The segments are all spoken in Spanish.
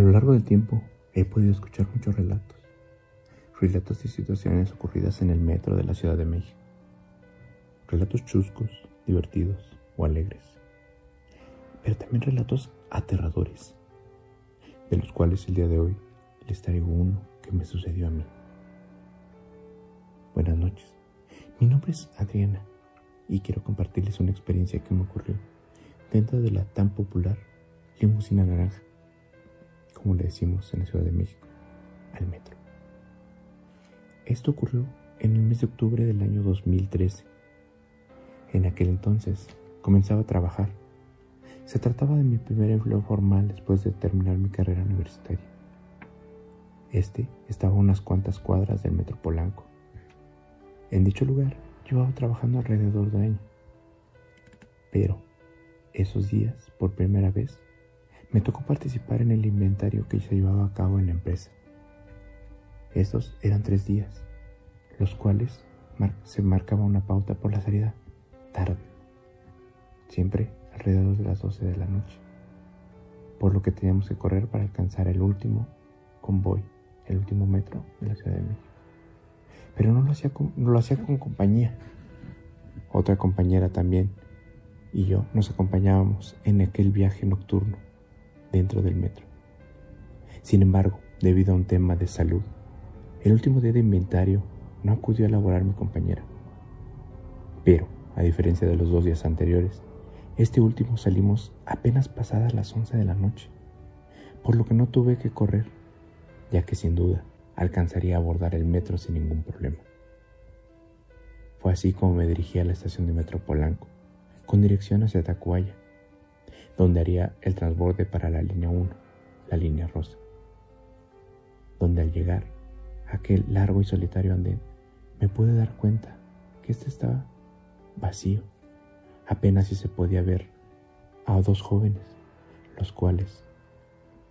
A lo largo del tiempo he podido escuchar muchos relatos, relatos de situaciones ocurridas en el metro de la Ciudad de México, relatos chuscos, divertidos o alegres, pero también relatos aterradores, de los cuales el día de hoy les traigo uno que me sucedió a mí. Buenas noches, mi nombre es Adriana y quiero compartirles una experiencia que me ocurrió dentro de la tan popular limusina naranja como le decimos en la Ciudad de México, al metro. Esto ocurrió en el mes de octubre del año 2013. En aquel entonces comenzaba a trabajar. Se trataba de mi primer empleo formal después de terminar mi carrera universitaria. Este estaba a unas cuantas cuadras del Metro Polanco. En dicho lugar llevaba trabajando alrededor de año. Pero esos días, por primera vez, me tocó participar en el inventario que se llevaba a cabo en la empresa. Estos eran tres días, los cuales se marcaba una pauta por la salida tarde, siempre alrededor de las 12 de la noche, por lo que teníamos que correr para alcanzar el último convoy, el último metro de la Ciudad de México. Pero no lo hacía no lo hacía con compañía. Otra compañera también y yo nos acompañábamos en aquel viaje nocturno dentro del metro. Sin embargo, debido a un tema de salud, el último día de inventario no acudió a elaborar mi compañera. Pero, a diferencia de los dos días anteriores, este último salimos apenas pasadas las 11 de la noche, por lo que no tuve que correr, ya que sin duda alcanzaría a abordar el metro sin ningún problema. Fue así como me dirigí a la estación de Metro Polanco, con dirección hacia Tacuaya, donde haría el transborde para la línea 1, la línea rosa, donde al llegar a aquel largo y solitario andén me pude dar cuenta que este estaba vacío. Apenas si se podía ver a dos jóvenes, los cuales,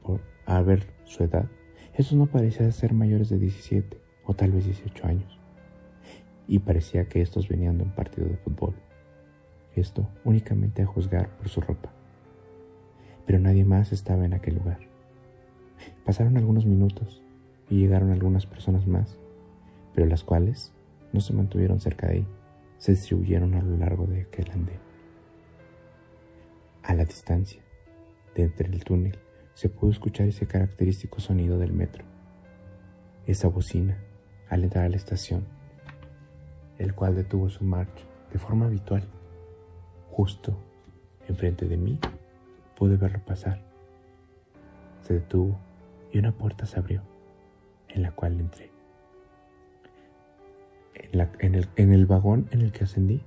por haber su edad, esos no parecían ser mayores de 17 o tal vez 18 años. Y parecía que estos venían de un partido de fútbol. Esto únicamente a juzgar por su ropa pero nadie más estaba en aquel lugar. Pasaron algunos minutos y llegaron algunas personas más, pero las cuales no se mantuvieron cerca de ahí, se distribuyeron a lo largo de aquel andén. A la distancia, de entre el túnel, se pudo escuchar ese característico sonido del metro, esa bocina al entrar a la estación, el cual detuvo su marcha de forma habitual, justo enfrente de mí Pude verlo pasar. Se detuvo y una puerta se abrió, en la cual entré. En, el, vagón en el que ascendí,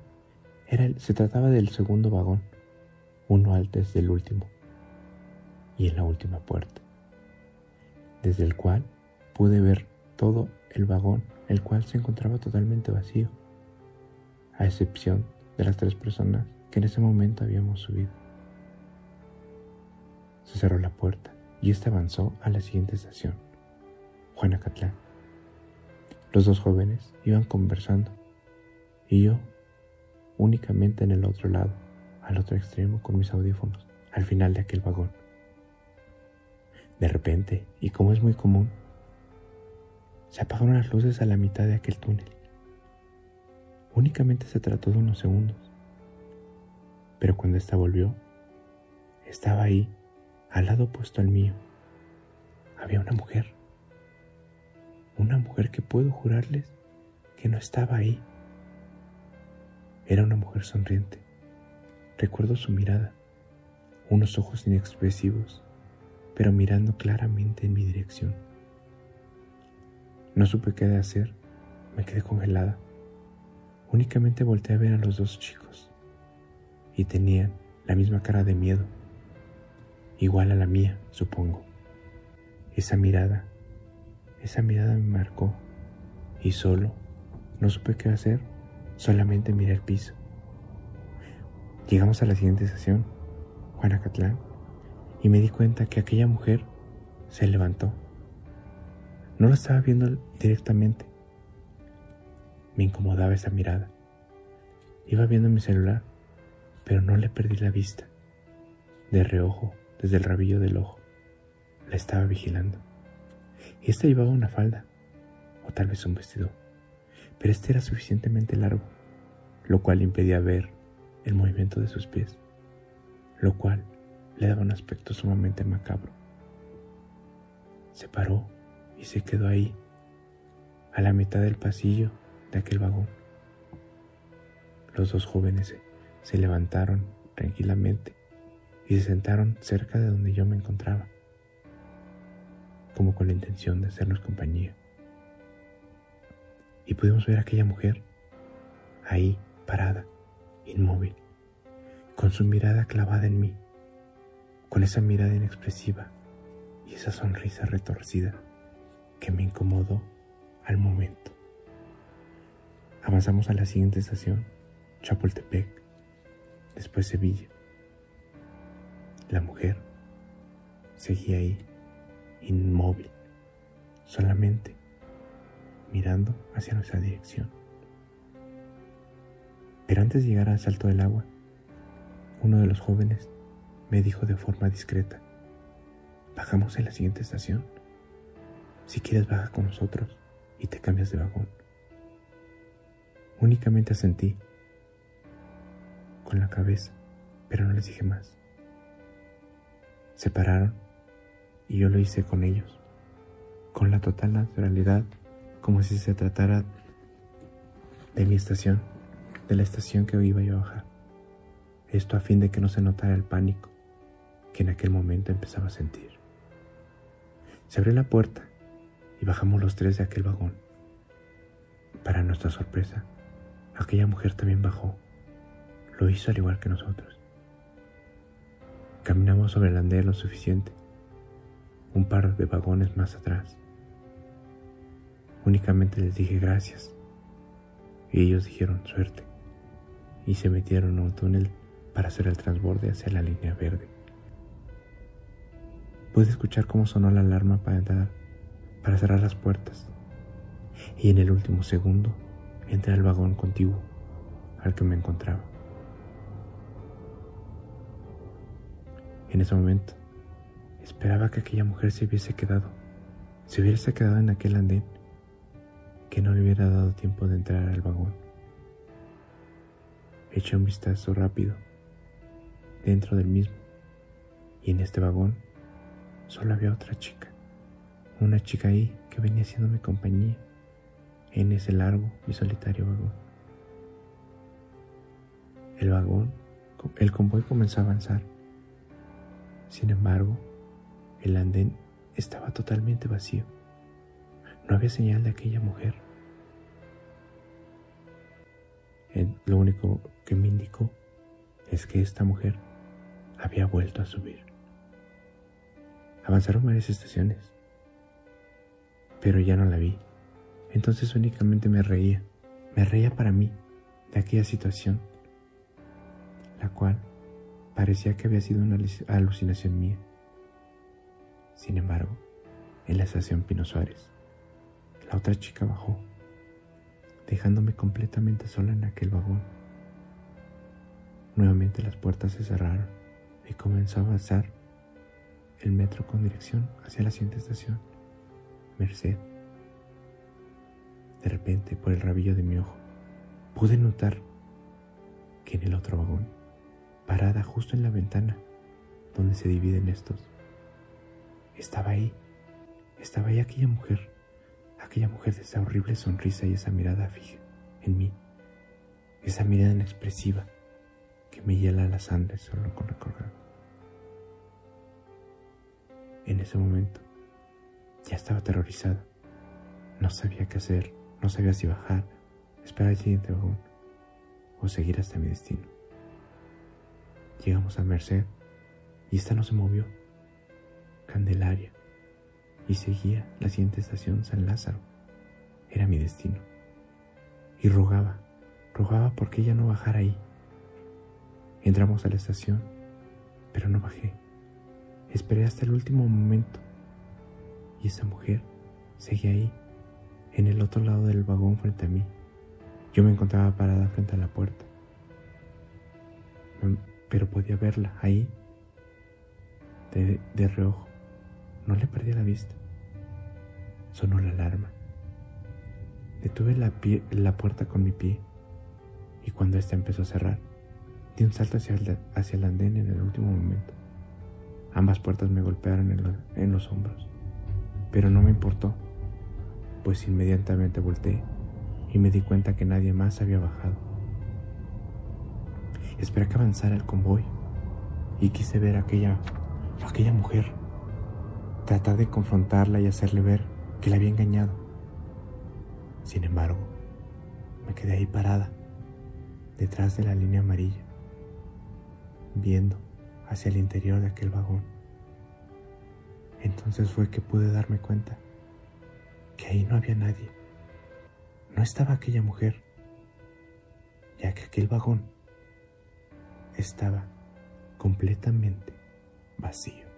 era se trataba del segundo vagón, uno antes del último, y en la última puerta, desde el cual pude ver todo el vagón, el cual se encontraba totalmente vacío, a excepción de las tres personas que en ese momento habíamos subido. Se cerró la puerta y ésta avanzó a la siguiente estación, Juanacatlán. Los dos jóvenes iban conversando y yo únicamente en el otro lado, al otro extremo con mis audífonos, al final de aquel vagón. De repente, y como es muy común, se apagaron las luces a la mitad de aquel túnel. Únicamente se trató de unos segundos, pero cuando ésta volvió, estaba ahí al lado opuesto al mío, había una mujer. Una mujer que puedo jurarles que no estaba ahí. Era una mujer sonriente. Recuerdo su mirada, unos ojos inexpresivos, pero mirando claramente en mi dirección. No supe qué hacer, me quedé congelada. Únicamente volteé a ver a los dos chicos y tenían la misma cara de miedo igual a la mía, supongo. Esa mirada, esa mirada me marcó y solo, no supe qué hacer, solamente miré el piso. Llegamos a la siguiente estación, Juanacatlán, y me di cuenta que aquella mujer se levantó. No la estaba viendo directamente. Me incomodaba esa mirada. Iba viendo mi celular, pero no le perdí la vista. De reojo desde el rabillo del ojo. la estaba vigilando. Y esta llevaba una falda, o tal vez un vestido, pero este era suficientemente largo, lo cual impedía ver el movimiento de sus pies, lo cual le daba un aspecto sumamente macabro. Se paró y se quedó ahí, a la mitad del pasillo de aquel vagón. Los dos jóvenes se, levantaron tranquilamente y se sentaron cerca de donde yo me encontraba, como con la intención de hacernos compañía. Y pudimos ver a aquella mujer ahí, parada, inmóvil, con su mirada clavada en mí, con esa mirada inexpresiva y esa sonrisa retorcida que me incomodó al momento. Avanzamos a la siguiente estación, Chapultepec, después Sevilla. La mujer seguía ahí, inmóvil, solamente mirando hacia nuestra dirección. Pero antes de llegar al salto del agua, uno de los jóvenes me dijo de forma discreta, bajamos en la siguiente estación. Si quieres baja con nosotros y te cambias de vagón. Únicamente asentí con la cabeza, pero no les dije más. Se pararon y yo lo hice con ellos, con la total naturalidad, como si se tratara de mi estación, de la estación que iba yo a bajar. Esto a fin de que no se notara el pánico que en aquel momento empezaba a sentir. Se abrió la puerta y bajamos los tres de aquel vagón. Para nuestra sorpresa, aquella mujer también bajó. Lo hizo al igual que nosotros. Caminamos sobre el andén lo suficiente, un par de vagones más atrás. Únicamente les dije gracias y ellos dijeron suerte y se metieron a un túnel para hacer el transborde hacia la línea verde. Pude escuchar cómo sonó la alarma para entrar, para cerrar las puertas, y en el último segundo entré al vagón contiguo al que me encontraba. En ese momento, esperaba que aquella mujer se hubiese quedado, se hubiese quedado en aquel andén, que no le hubiera dado tiempo de entrar al vagón. Eché un vistazo rápido dentro del mismo, y en este vagón solo había otra chica, una chica ahí que venía haciéndome compañía en ese largo y solitario vagón. El vagón, el convoy comenzó a avanzar. Sin embargo, el andén estaba totalmente vacío. No había señal de aquella mujer. lo único que me indicó es que esta mujer había vuelto a subir. Avanzaron varias estaciones, pero ya no la vi. Entonces únicamente me reía, me reía para mí de aquella situación, la cual parecía que había sido una alucinación mía. Sin embargo, en la estación Pino Suárez, la otra chica bajó, dejándome completamente sola en aquel vagón. Nuevamente las puertas se cerraron y comenzó a avanzar el metro con dirección hacia la siguiente estación, Merced. De repente, por el rabillo de mi ojo, pude notar que en el otro vagón, parada justo en la ventana donde se dividen estos, estaba ahí, estaba ahí aquella mujer, aquella mujer de esa horrible sonrisa y esa mirada fija en mí, esa mirada inexpresiva que me hiela la sangre solo con recordar. En ese momento ya estaba aterrorizada. No sabía qué hacer, no sabía si bajar, esperar el siguiente vagón o seguir hasta mi destino. Llegamos a Merced y esta no se movió. Candelaria. Y seguía la siguiente estación San Lázaro. Era mi destino. Y rogaba, rogaba porque ella no bajara ahí. Entramos a la estación, pero no bajé. Esperé hasta el último momento y esa mujer seguía ahí, en el otro lado del vagón frente a mí. Yo me encontraba parada frente a la puerta, pero podía verla ahí, de, reojo, no le perdí la vista. Sonó la alarma. Detuve la, la puerta con mi pie y cuando ésta empezó a cerrar, di un salto hacia el, hacia el andén en el último momento. Ambas puertas me golpearon en, los hombros, pero no me importó, pues inmediatamente volteé y me di cuenta que nadie más había bajado. Esperé que avanzara el convoy y quise ver a aquella, a aquella mujer, tratar de confrontarla y hacerle ver que la había engañado. Sin embargo, me quedé ahí parada, detrás de la línea amarilla, viendo hacia el interior de aquel vagón. Entonces fue que pude darme cuenta que ahí no había nadie. No estaba aquella mujer, ya que aquel vagón estaba completamente vacío.